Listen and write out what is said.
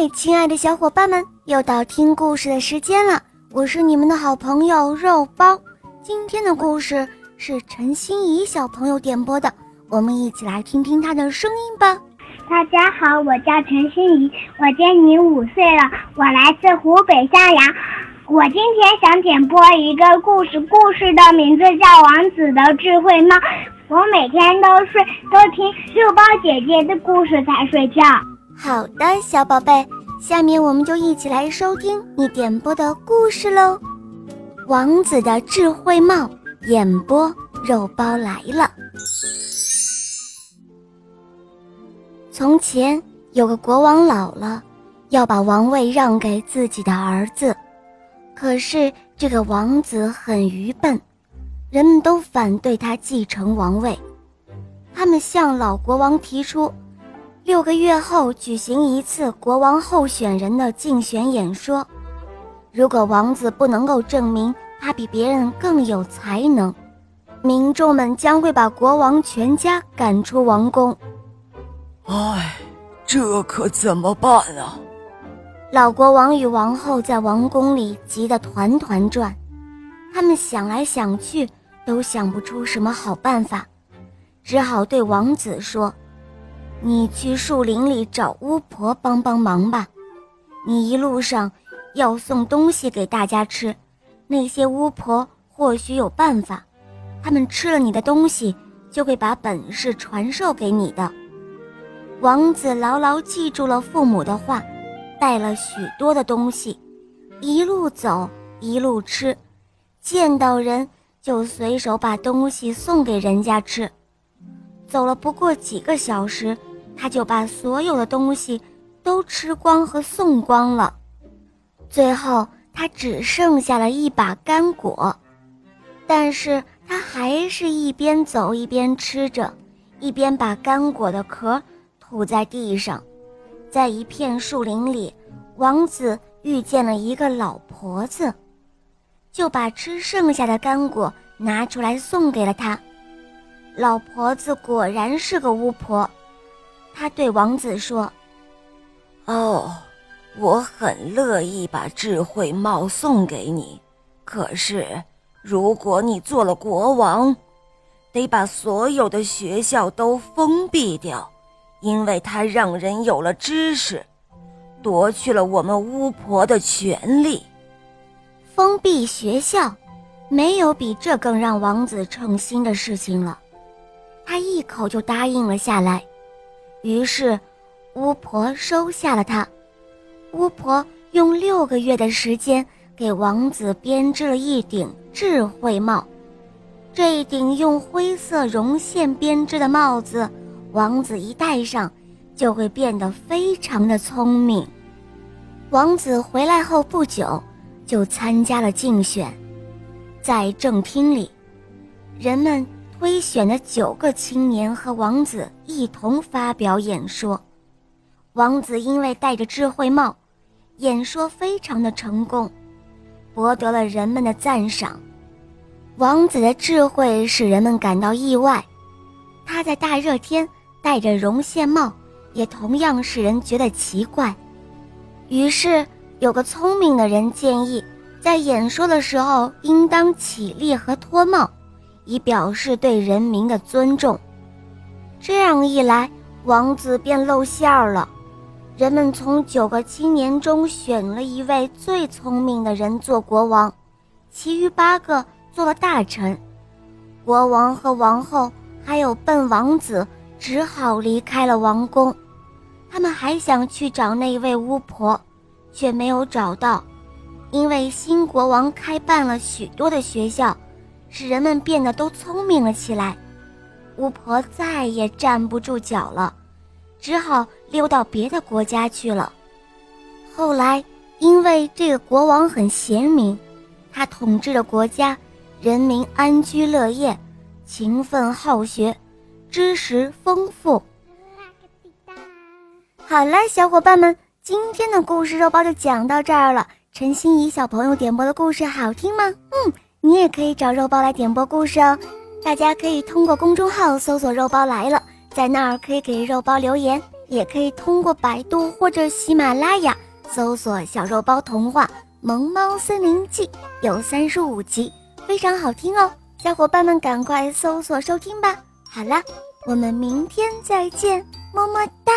嗨，亲爱的小伙伴们，又到听故事的时间了。我是你们的好朋友肉包。今天的故事是陈心怡小朋友点播的，我们一起来听听她的声音吧。大家好，我叫陈心怡，我今年五岁了，我来自湖北襄阳。我今天想点播一个故事，故事的名字叫《王子的智慧猫》。我每天都睡，都听肉包姐姐的故事才睡觉。好的，小宝贝，下面我们就一起来收听你点播的故事喽，《王子的智慧帽》演播，肉包来了。从前有个国王老了，要把王位让给自己的儿子，可是这个王子很愚笨。人们都反对他继承王位，他们向老国王提出，六个月后举行一次国王候选人的竞选演说。如果王子不能够证明他比别人更有才能，民众们将会把国王全家赶出王宫。唉，这可怎么办啊？老国王与王后在王宫里急得团团转，他们想来想去。都想不出什么好办法，只好对王子说：“你去树林里找巫婆帮帮忙吧。你一路上要送东西给大家吃，那些巫婆或许有办法，他们吃了你的东西，就会把本事传授给你的。”王子牢牢记住了父母的话，带了许多的东西，一路走一路吃，见到人。就随手把东西送给人家吃，走了不过几个小时，他就把所有的东西都吃光和送光了。最后，他只剩下了一把干果，但是他还是一边走一边吃着，一边把干果的壳吐在地上。在一片树林里，王子遇见了一个老婆子。就把吃剩下的干果拿出来送给了他。老婆子果然是个巫婆，他对王子说：“哦，我很乐意把智慧帽送给你，可是如果你做了国王，得把所有的学校都封闭掉，因为它让人有了知识，夺去了我们巫婆的权利。”封闭学校，没有比这更让王子称心的事情了。他一口就答应了下来。于是，巫婆收下了他。巫婆用六个月的时间给王子编织了一顶智慧帽。这一顶用灰色绒线编织的帽子，王子一戴上，就会变得非常的聪明。王子回来后不久。就参加了竞选，在正厅里，人们推选的九个青年和王子一同发表演说。王子因为戴着智慧帽，演说非常的成功，博得了人们的赞赏。王子的智慧使人们感到意外，他在大热天戴着绒线帽，也同样使人觉得奇怪。于是。有个聪明的人建议，在演说的时候应当起立和脱帽，以表示对人民的尊重。这样一来，王子便露馅儿了。人们从九个青年中选了一位最聪明的人做国王，其余八个做了大臣。国王和王后还有笨王子只好离开了王宫。他们还想去找那位巫婆。却没有找到，因为新国王开办了许多的学校，使人们变得都聪明了起来。巫婆再也站不住脚了，只好溜到别的国家去了。后来，因为这个国王很贤明，他统治的国家人民安居乐业，勤奋好学，知识丰富。好了，小伙伴们。今天的故事肉包就讲到这儿了。陈心怡小朋友点播的故事好听吗？嗯，你也可以找肉包来点播故事哦。大家可以通过公众号搜索“肉包来了”，在那儿可以给肉包留言，也可以通过百度或者喜马拉雅搜索《小肉包童话·萌猫森林记》，有三十五集，非常好听哦。小伙伴们赶快搜索收听吧。好了，我们明天再见，么么哒。